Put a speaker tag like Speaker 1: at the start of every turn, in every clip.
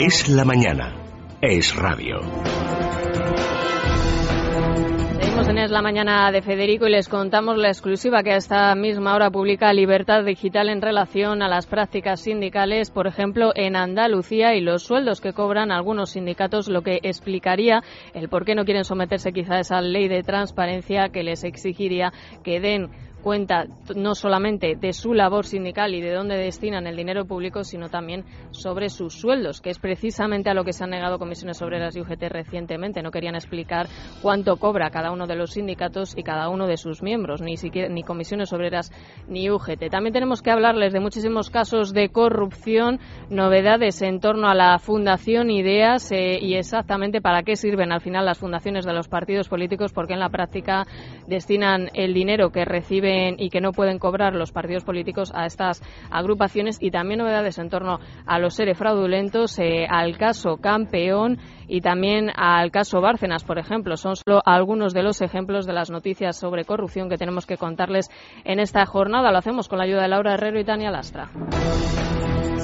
Speaker 1: Es la mañana. Es radio.
Speaker 2: Seguimos en Es la mañana de Federico y les contamos la exclusiva que a esta misma hora publica Libertad Digital en relación a las prácticas sindicales, por ejemplo, en Andalucía y los sueldos que cobran algunos sindicatos, lo que explicaría el por qué no quieren someterse quizá a esa ley de transparencia que les exigiría que den cuenta no solamente de su labor sindical y de dónde destinan el dinero público, sino también sobre sus sueldos, que es precisamente a lo que se han negado comisiones obreras y UGT recientemente. No querían explicar cuánto cobra cada uno de los sindicatos y cada uno de sus miembros, ni siquiera ni comisiones obreras ni UGT. También tenemos que hablarles de muchísimos casos de corrupción, novedades en torno a la Fundación Ideas eh, y exactamente para qué sirven al final las fundaciones de los partidos políticos, porque en la práctica destinan el dinero que reciben y que no pueden cobrar los partidos políticos a estas agrupaciones y también novedades en torno a los seres fraudulentos, eh, al caso Campeón y también al caso Bárcenas, por ejemplo. Son solo algunos de los ejemplos de las noticias sobre corrupción que tenemos que contarles en esta jornada. Lo hacemos con la ayuda de Laura Herrero y Tania Lastra.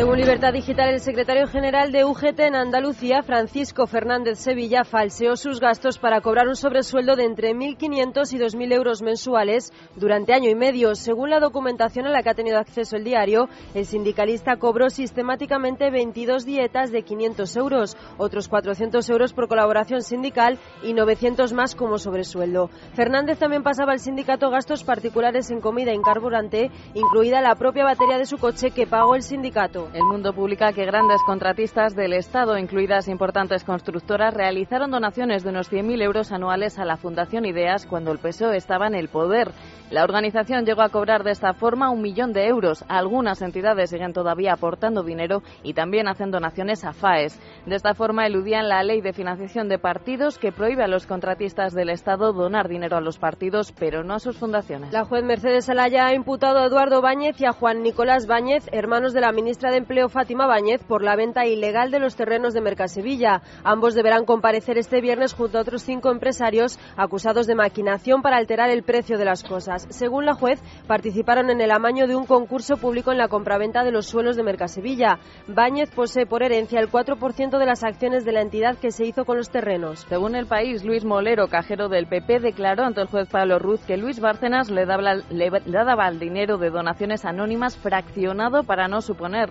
Speaker 3: Según Libertad Digital, el secretario general de UGT en Andalucía, Francisco Fernández Sevilla, falseó sus gastos para cobrar un sobresueldo de entre 1.500 y 2.000 euros mensuales durante año y medio. Según la documentación a la que ha tenido acceso el diario, el sindicalista cobró sistemáticamente 22 dietas de 500 euros, otros 400 euros por colaboración sindical y 900 más como sobresueldo. Fernández también pasaba al sindicato gastos particulares en comida y carburante, incluida la propia batería de su coche que pagó el sindicato.
Speaker 4: El Mundo publica que grandes contratistas del Estado, incluidas importantes constructoras, realizaron donaciones de unos 100.000 euros anuales a la Fundación Ideas cuando el PSOE estaba en el poder. La organización llegó a cobrar de esta forma un millón de euros. Algunas entidades siguen todavía aportando dinero y también hacen donaciones a FAES. De esta forma eludían la ley de financiación de partidos que prohíbe a los contratistas del Estado donar dinero a los partidos, pero no a sus fundaciones.
Speaker 3: La juez Mercedes Alaya ha imputado a Eduardo Báñez y a Juan Nicolás Báñez, hermanos de la ministra de Empleo Fátima Báñez, por la venta ilegal de los terrenos de Mercasevilla. Ambos deberán comparecer este viernes junto a otros cinco empresarios acusados de maquinación para alterar el precio de las cosas. Según la juez, participaron en el amaño de un concurso público en la compraventa de los suelos de Mercasevilla. Báñez posee por herencia el 4% de las acciones de la entidad que se hizo con los terrenos.
Speaker 4: Según el país, Luis Molero, cajero del PP, declaró ante el juez Pablo Ruz que Luis Bárcenas le daba, le daba el dinero de donaciones anónimas fraccionado para no suponer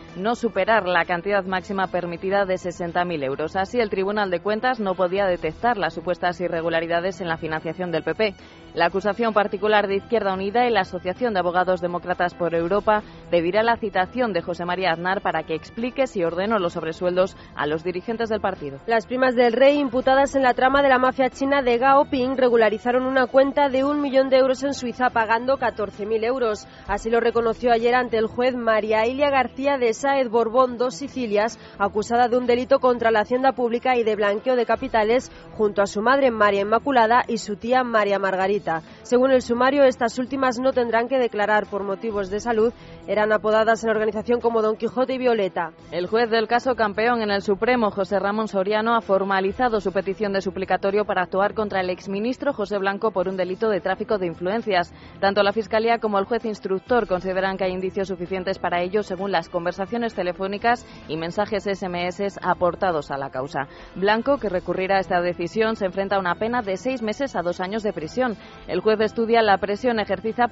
Speaker 4: no superar la cantidad máxima permitida de 60.000 euros. Así, el Tribunal de Cuentas no podía detectar las supuestas irregularidades en la financiación del PP. La acusación particular de Izquierda Unida y la Asociación de Abogados Demócratas por Europa pedirá la citación de José María Aznar para que explique si ordenó los sobresueldos a los dirigentes del partido.
Speaker 3: Las primas del rey imputadas en la trama de la mafia china de Gao Ping regularizaron una cuenta de un millón de euros en Suiza pagando 14.000 euros. Así lo reconoció ayer ante el juez María Ilia García de Saed Borbón, dos Sicilias, acusada de un delito contra la hacienda pública y de blanqueo de capitales junto a su madre María Inmaculada y su tía María Margarita. Según el sumario, estas últimas no tendrán que declarar por motivos de salud. Eran apodadas en la organización como Don Quijote y Violeta.
Speaker 4: El juez del caso campeón en el Supremo, José Ramón Soriano, ha formalizado su petición de suplicatorio para actuar contra el exministro José Blanco por un delito de tráfico de influencias. Tanto la Fiscalía como el juez instructor consideran que hay indicios suficientes para ello según las conversaciones telefónicas y mensajes SMS aportados a la causa. Blanco, que recurrirá a esta decisión, se enfrenta a una pena de seis meses a dos años de prisión. El juez estudia la presión ejercida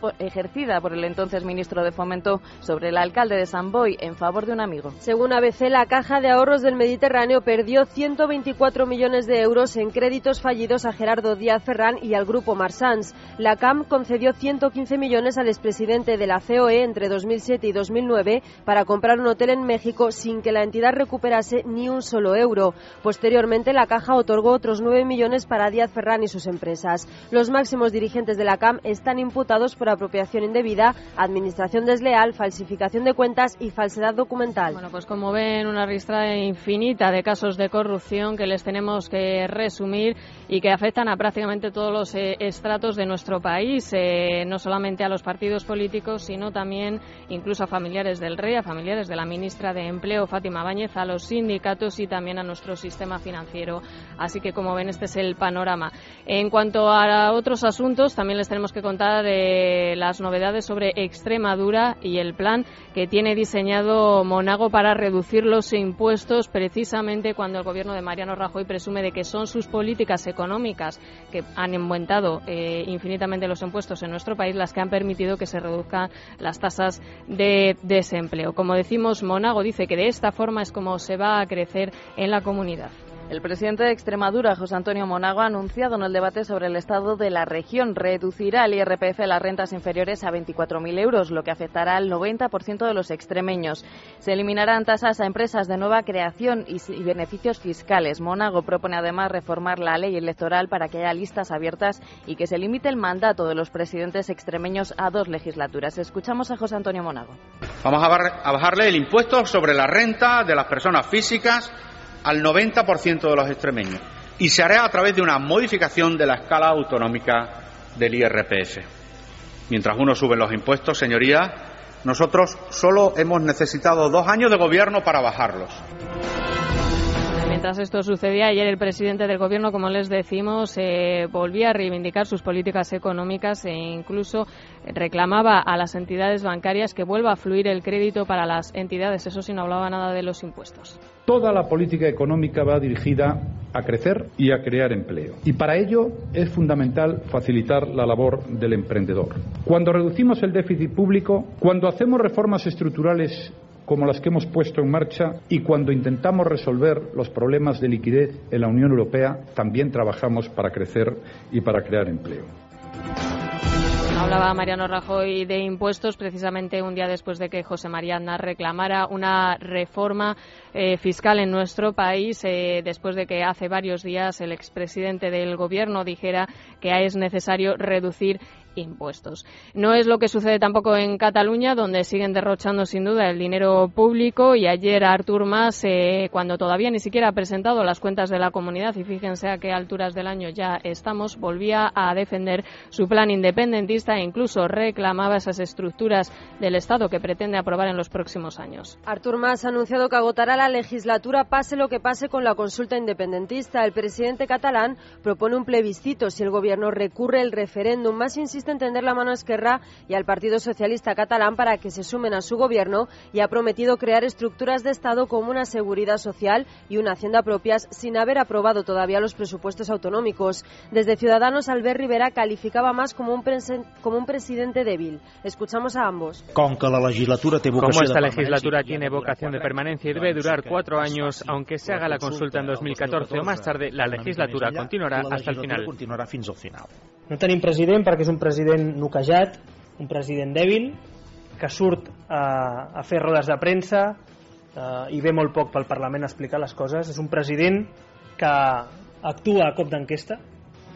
Speaker 4: por el entonces ministro de Fomento sobre el alcalde de San Boy en favor de un amigo.
Speaker 3: Según ABC, la Caja de Ahorros del Mediterráneo perdió 124 millones de euros en créditos fallidos a Gerardo Díaz Ferrán y al grupo Marsans. La CAM concedió 115 millones al expresidente de la COE entre 2007 y 2009 para comprar un hotel en México sin que la entidad recuperase ni un solo euro. Posteriormente, la Caja otorgó otros 9 millones para Díaz Ferrán y sus empresas. Los máximos dirigentes de la CAM están imputados por apropiación indebida, administración desleal, falsificación de cuentas y falsedad documental.
Speaker 2: Bueno, pues como ven, una lista infinita de casos de corrupción que les tenemos que resumir y que afectan a prácticamente todos los eh, estratos de nuestro país, eh, no solamente a los partidos políticos, sino también incluso a familiares del rey, a familiares de la ministra de Empleo, Fátima Báñez, a los sindicatos y también a nuestro sistema financiero. Así que, como ven, este es el panorama. En cuanto a otros asuntos, también les tenemos que contar de las novedades sobre Extremadura y el plan que tiene diseñado Monago para reducir los impuestos precisamente cuando el gobierno de Mariano Rajoy presume de que son sus políticas económicas que han aumentado eh, infinitamente los impuestos en nuestro país las que han permitido que se reduzcan las tasas de desempleo. Como decimos, Monago dice que de esta forma es como se va a crecer en la comunidad.
Speaker 4: El presidente de Extremadura, José Antonio Monago, ha anunciado en el debate sobre el estado de la región reducirá el IRPF a las rentas inferiores a 24.000 euros, lo que afectará al 90% de los extremeños. Se eliminarán tasas a empresas de nueva creación y beneficios fiscales. Monago propone además reformar la ley electoral para que haya listas abiertas y que se limite el mandato de los presidentes extremeños a dos legislaturas. Escuchamos a José Antonio Monago.
Speaker 5: Vamos a bajarle el impuesto sobre la renta de las personas físicas al 90% de los extremeños y se hará a través de una modificación de la escala autonómica del IRPF. Mientras uno sube los impuestos, señorías, nosotros solo hemos necesitado dos años de gobierno para bajarlos.
Speaker 2: Mientras esto sucedía, ayer el presidente del Gobierno, como les decimos, eh, volvía a reivindicar sus políticas económicas e incluso reclamaba a las entidades bancarias que vuelva a fluir el crédito para las entidades. Eso sí, no hablaba nada de los impuestos.
Speaker 6: Toda la política económica va dirigida a crecer y a crear empleo. Y para ello es fundamental facilitar la labor del emprendedor. Cuando reducimos el déficit público, cuando hacemos reformas estructurales como las que hemos puesto en marcha y cuando intentamos resolver los problemas de liquidez en la Unión Europea, también trabajamos para crecer y para crear empleo.
Speaker 2: Hablaba Mariano Rajoy de impuestos precisamente un día después de que José María Aznar reclamara una reforma eh, fiscal en nuestro país, eh, después de que hace varios días el expresidente del Gobierno dijera que es necesario reducir impuestos. No es lo que sucede tampoco en Cataluña, donde siguen derrochando sin duda el dinero público y ayer Artur Mas, eh, cuando todavía ni siquiera ha presentado las cuentas de la comunidad y fíjense a qué alturas del año ya estamos, volvía a defender su plan independentista e incluso reclamaba esas estructuras del Estado que pretende aprobar en los próximos años.
Speaker 3: Artur Mas ha anunciado que agotará la legislatura pase lo que pase con la consulta independentista. El presidente catalán propone un plebiscito si el gobierno recurre el referéndum. Más insiste entender la mano Esquerra y al Partido Socialista Catalán para que se sumen a su gobierno y ha prometido crear estructuras de Estado como una seguridad social y una hacienda propias sin haber aprobado todavía los presupuestos autonómicos. Desde Ciudadanos, Albert Rivera calificaba más como un, como un presidente débil. Escuchamos a ambos.
Speaker 7: Como esta legislatura tiene vocación de permanencia y debe durar cuatro años, aunque se haga la consulta en 2014 o más tarde, la legislatura continuará hasta el final.
Speaker 8: No tenim president perquè és un president noquejat, un president dèbil, que surt a, a fer rodes de premsa eh, i ve molt poc pel Parlament a explicar les coses. És un president que actua a cop d'enquesta,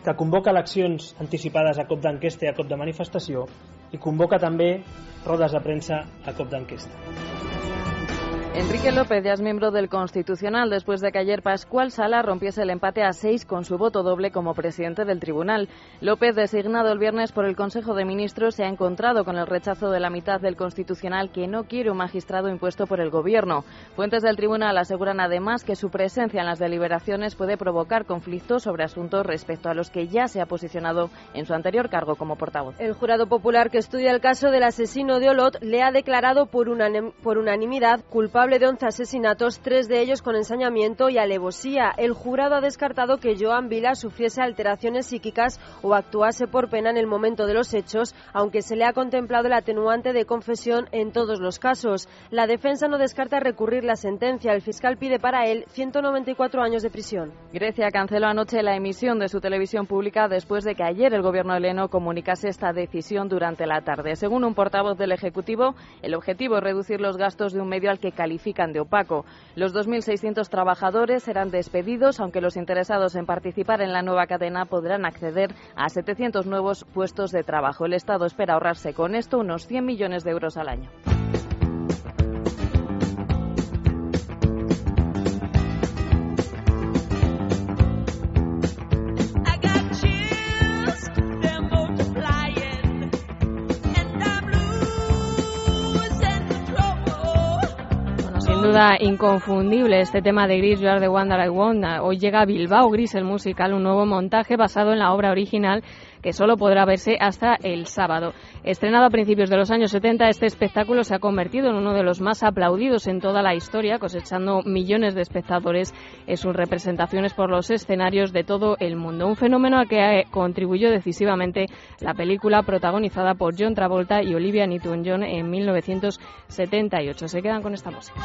Speaker 8: que convoca eleccions anticipades a cop d'enquesta i a cop de manifestació i convoca també rodes de premsa a cop d'enquesta.
Speaker 4: Enrique López ya es miembro del Constitucional después de que ayer Pascual Sala rompiese el empate a seis con su voto doble como presidente del tribunal. López, designado el viernes por el Consejo de Ministros, se ha encontrado con el rechazo de la mitad del Constitucional que no quiere un magistrado impuesto por el Gobierno. Fuentes del tribunal aseguran además que su presencia en las deliberaciones puede provocar conflictos sobre asuntos respecto a los que ya se ha posicionado en su anterior cargo como portavoz.
Speaker 3: El jurado popular que estudia el caso del asesino de Olot le ha declarado por, por unanimidad culpable de 11 asesinatos, tres de ellos con ensañamiento y alevosía. El jurado ha descartado que Joan Vila sufriese alteraciones psíquicas o actuase por pena en el momento de los hechos, aunque se le ha contemplado el atenuante de confesión en todos los casos. La defensa no descarta recurrir la sentencia. El fiscal pide para él 194 años de prisión.
Speaker 4: Grecia canceló anoche la emisión de su televisión pública después de que ayer el gobierno heleno comunicase esta decisión durante la tarde. Según un portavoz del Ejecutivo, el objetivo es reducir los gastos de un medio al que califica califican de opaco. Los 2.600 trabajadores serán despedidos, aunque los interesados en participar en la nueva cadena podrán acceder a 700 nuevos puestos de trabajo. El Estado espera ahorrarse con esto unos 100 millones de euros al año.
Speaker 2: Inconfundible este tema de Gris, You Are the One I. Hoy llega a Bilbao Gris, el musical, un nuevo montaje basado en la obra original que solo podrá verse hasta el sábado. Estrenado a principios de los años 70, este espectáculo se ha convertido en uno de los más aplaudidos en toda la historia, cosechando millones de espectadores en sus representaciones por los escenarios de todo el mundo. Un fenómeno al que contribuyó decisivamente la película protagonizada por John Travolta y Olivia Newton-John en 1978. Se quedan con esta música.